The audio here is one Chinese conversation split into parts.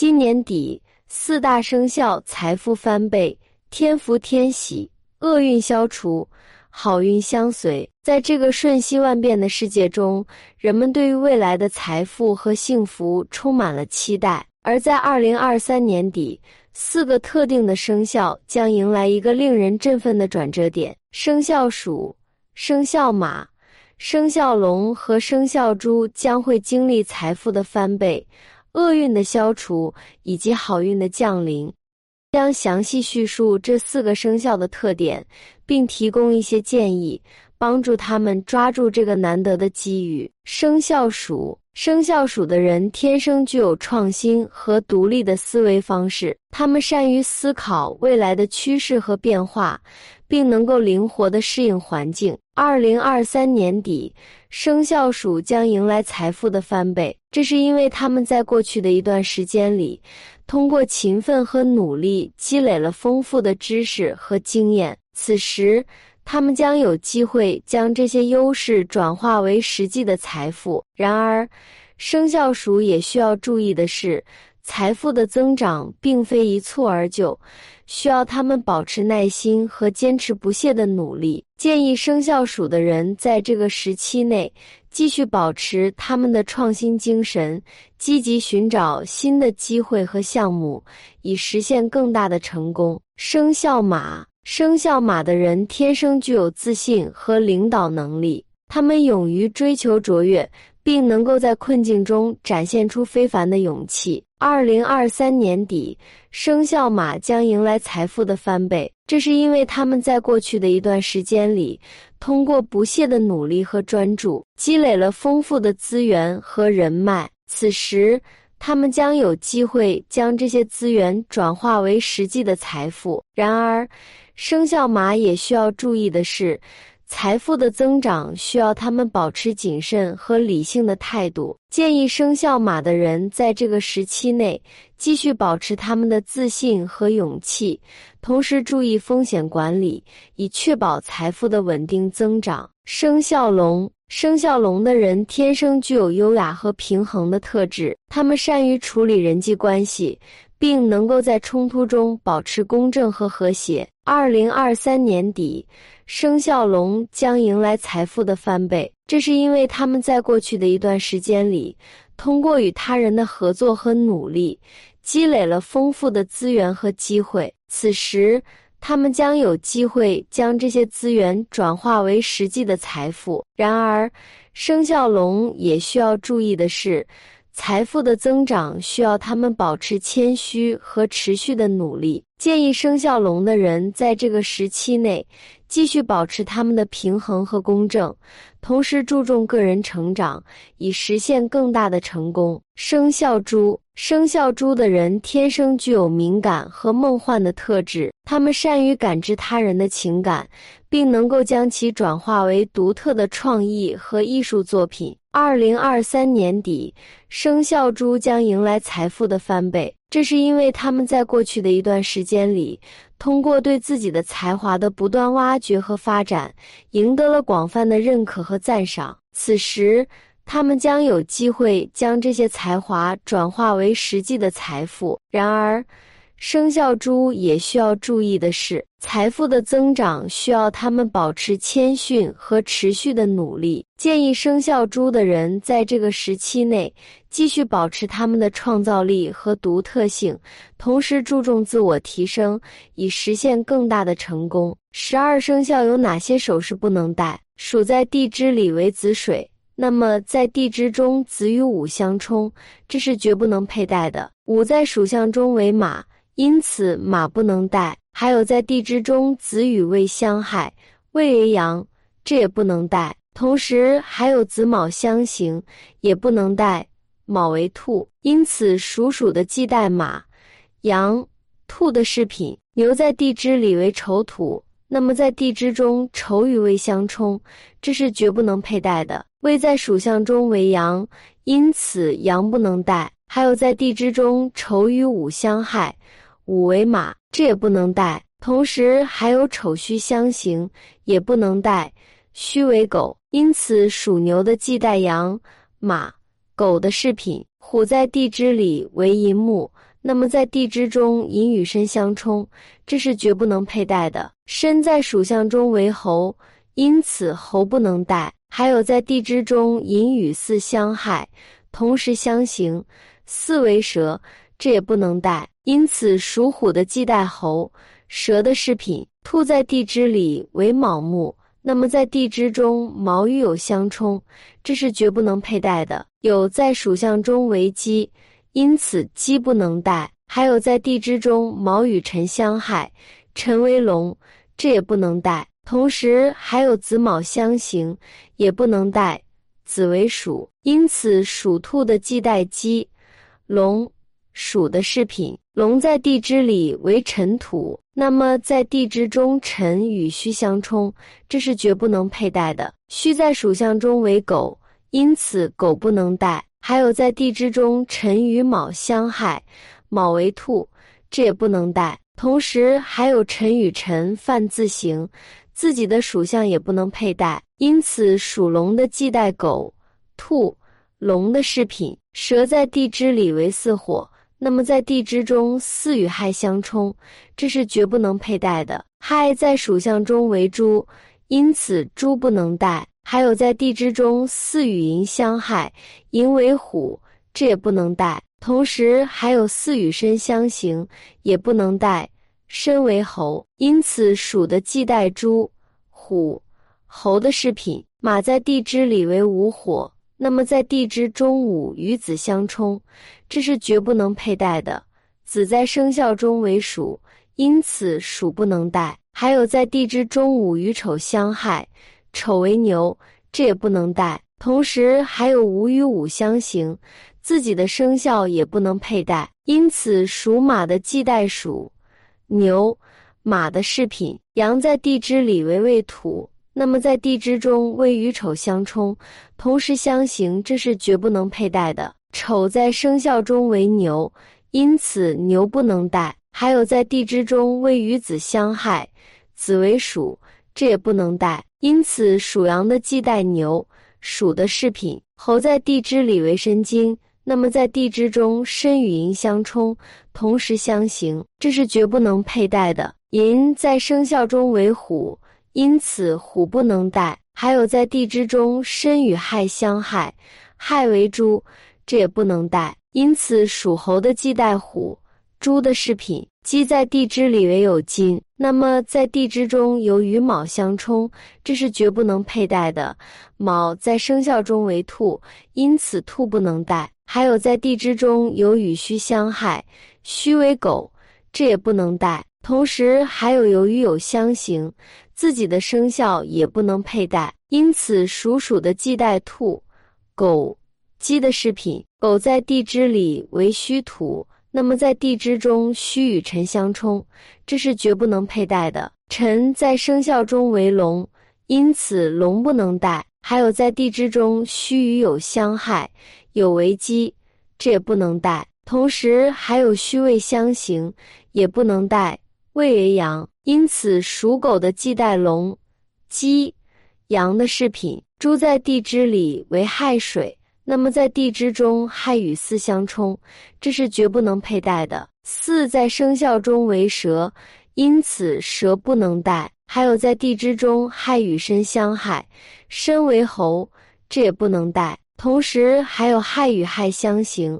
今年底四大生肖财富翻倍，天福天喜，厄运消除，好运相随。在这个瞬息万变的世界中，人们对于未来的财富和幸福充满了期待。而在二零二三年底，四个特定的生肖将迎来一个令人振奋的转折点：生肖鼠、生肖马、生肖龙和生肖猪将会经历财富的翻倍、厄运的消除以及好运的降临。将详细叙述这四个生肖的特点，并提供一些建议，帮助他们抓住这个难得的机遇。生肖鼠。生肖鼠的人天生具有创新和独立的思维方式，他们善于思考未来的趋势和变化，并能够灵活地适应环境。二零二三年底，生肖鼠将迎来财富的翻倍，这是因为他们在过去的一段时间里，通过勤奋和努力积累了丰富的知识和经验。此时，他们将有机会将这些优势转化为实际的财富。然而，生肖鼠也需要注意的是，财富的增长并非一蹴而就，需要他们保持耐心和坚持不懈的努力。建议生肖鼠的人在这个时期内继续保持他们的创新精神，积极寻找新的机会和项目，以实现更大的成功。生肖马。生肖马的人天生具有自信和领导能力，他们勇于追求卓越，并能够在困境中展现出非凡的勇气。二零二三年底，生肖马将迎来财富的翻倍，这是因为他们在过去的一段时间里，通过不懈的努力和专注，积累了丰富的资源和人脉。此时，他们将有机会将这些资源转化为实际的财富。然而，生肖马也需要注意的是，财富的增长需要他们保持谨慎和理性的态度。建议生肖马的人在这个时期内继续保持他们的自信和勇气，同时注意风险管理，以确保财富的稳定增长。生肖龙，生肖龙的人天生具有优雅和平衡的特质，他们善于处理人际关系。并能够在冲突中保持公正和和谐。二零二三年底，生肖龙将迎来财富的翻倍，这是因为他们在过去的一段时间里，通过与他人的合作和努力，积累了丰富的资源和机会。此时，他们将有机会将这些资源转化为实际的财富。然而，生肖龙也需要注意的是。财富的增长需要他们保持谦虚和持续的努力。建议生肖龙的人在这个时期内继续保持他们的平衡和公正，同时注重个人成长，以实现更大的成功。生肖猪，生肖猪的人天生具有敏感和梦幻的特质，他们善于感知他人的情感，并能够将其转化为独特的创意和艺术作品。二零二三年底，生肖猪将迎来财富的翻倍，这是因为他们在过去的一段时间里，通过对自己的才华的不断挖掘和发展，赢得了广泛的认可和赞赏。此时，他们将有机会将这些才华转化为实际的财富。然而，生肖猪也需要注意的是，财富的增长需要他们保持谦逊和持续的努力。建议生肖猪的人在这个时期内继续保持他们的创造力和独特性，同时注重自我提升，以实现更大的成功。十二生肖有哪些首饰不能戴？属在地支里为子水，那么在地支中子与午相冲，这是绝不能佩戴的。午在属相中为马。因此，马不能带。还有在地支中子与未相害，未为阳，这也不能带。同时，还有子卯相刑，也不能带。卯为兔，因此属鼠的忌带马、羊、兔的饰品。牛在地支里为丑土，那么在地支中丑与未相冲，这是绝不能佩戴的。未在属相中为羊，因此羊不能带。还有在地支中丑与午相害。五为马，这也不能带。同时还有丑戌相刑，也不能带。戌为狗，因此属牛的忌带羊、马、狗的饰品。虎在地支里为寅木，那么在地支中寅与申相冲，这是绝不能佩戴的。申在属相中为猴，因此猴不能带。还有在地支中寅与巳相害，同时相刑，巳为蛇，这也不能带。因此属虎的忌戴猴。蛇的饰品。兔在地支里为卯木，那么在地支中卯与酉相冲，这是绝不能佩戴的。酉在属相中为鸡，因此鸡不能戴。还有在地支中卯与辰相害，辰为龙，这也不能戴。同时还有子卯相刑，也不能戴。子为鼠，因此属兔的忌戴鸡、龙、鼠的饰品。龙在地支里为辰土，那么在地支中辰与戌相冲，这是绝不能佩戴的。戌在属相中为狗，因此狗不能戴。还有在地支中辰与卯相害，卯为兔，这也不能戴。同时还有辰与辰犯字形，自己的属相也不能佩戴。因此属龙的忌戴狗、兔、龙的饰品。蛇在地支里为巳火。那么在地支中巳与亥相冲，这是绝不能佩戴的。亥在属相中为猪，因此猪不能戴。还有在地支中巳与寅相害，寅为虎，这也不能戴。同时还有巳与申相刑，也不能戴。申为猴，因此属的忌戴猪、虎、猴的饰品。马在地支里为午火。那么在地支中午与子相冲，这是绝不能佩戴的。子在生肖中为鼠，因此鼠不能戴。还有在地支中午与丑相害，丑为牛，这也不能戴。同时还有午与午相刑，自己的生肖也不能佩戴。因此属马的忌戴鼠、牛、马的饰品。羊在地支里为未土。那么在地支中未与丑相冲，同时相刑，这是绝不能佩戴的。丑在生肖中为牛，因此牛不能戴。还有在地支中未与子相害，子为鼠，这也不能戴。因此属羊的忌戴牛、鼠的饰品。猴在地支里为申金，那么在地支中申与寅相冲，同时相刑，这是绝不能佩戴的。寅在生肖中为虎。因此虎不能带，还有在地支中申与亥相害，亥为猪，这也不能带。因此属猴的忌带虎、猪的饰品。鸡在地支里为有金，那么在地支中有与卯相冲，这是绝不能佩戴的。卯在生肖中为兔，因此兔不能戴。还有在地支中有与戌相害，戌为狗，这也不能戴。同时还有由于有相刑。自己的生肖也不能佩戴，因此属鼠的忌戴兔、狗、鸡的饰品。狗在地支里为戌土，那么在地支中戌与辰相冲，这是绝不能佩戴的。辰在生肖中为龙，因此龙不能戴。还有在地支中戌与酉相害，酉为鸡，这也不能戴。同时还有戌未相刑，也不能戴。未为羊。因此，属狗的忌戴龙、鸡、羊的饰品。猪在地支里为亥水，那么在地支中亥与巳相冲，这是绝不能佩戴的。巳在生肖中为蛇，因此蛇不能戴。还有在地支中亥与申相害，申为猴，这也不能戴。同时还有亥与亥相刑，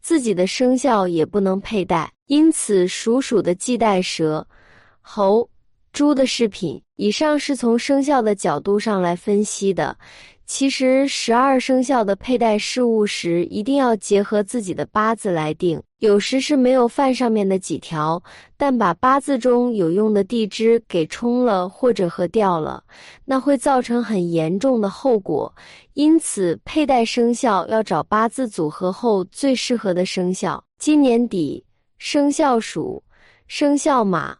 自己的生肖也不能佩戴。因此，属鼠的忌戴蛇。猴、猪的饰品。以上是从生肖的角度上来分析的。其实十二生肖的佩戴饰物时，一定要结合自己的八字来定。有时是没有犯上面的几条，但把八字中有用的地支给冲了或者合掉了，那会造成很严重的后果。因此，佩戴生肖要找八字组合后最适合的生肖。今年底，生肖鼠、生肖马。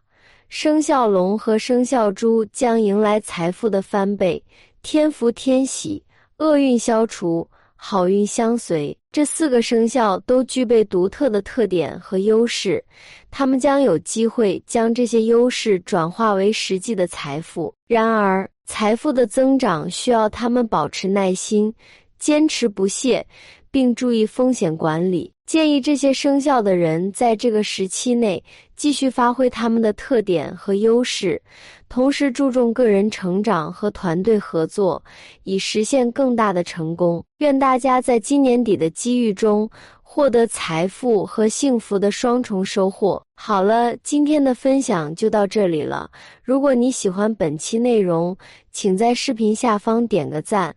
生肖龙和生肖猪将迎来财富的翻倍，天福天喜，厄运消除，好运相随。这四个生肖都具备独特的特点和优势，他们将有机会将这些优势转化为实际的财富。然而，财富的增长需要他们保持耐心，坚持不懈，并注意风险管理。建议这些生肖的人在这个时期内继续发挥他们的特点和优势，同时注重个人成长和团队合作，以实现更大的成功。愿大家在今年底的机遇中获得财富和幸福的双重收获。好了，今天的分享就到这里了。如果你喜欢本期内容，请在视频下方点个赞。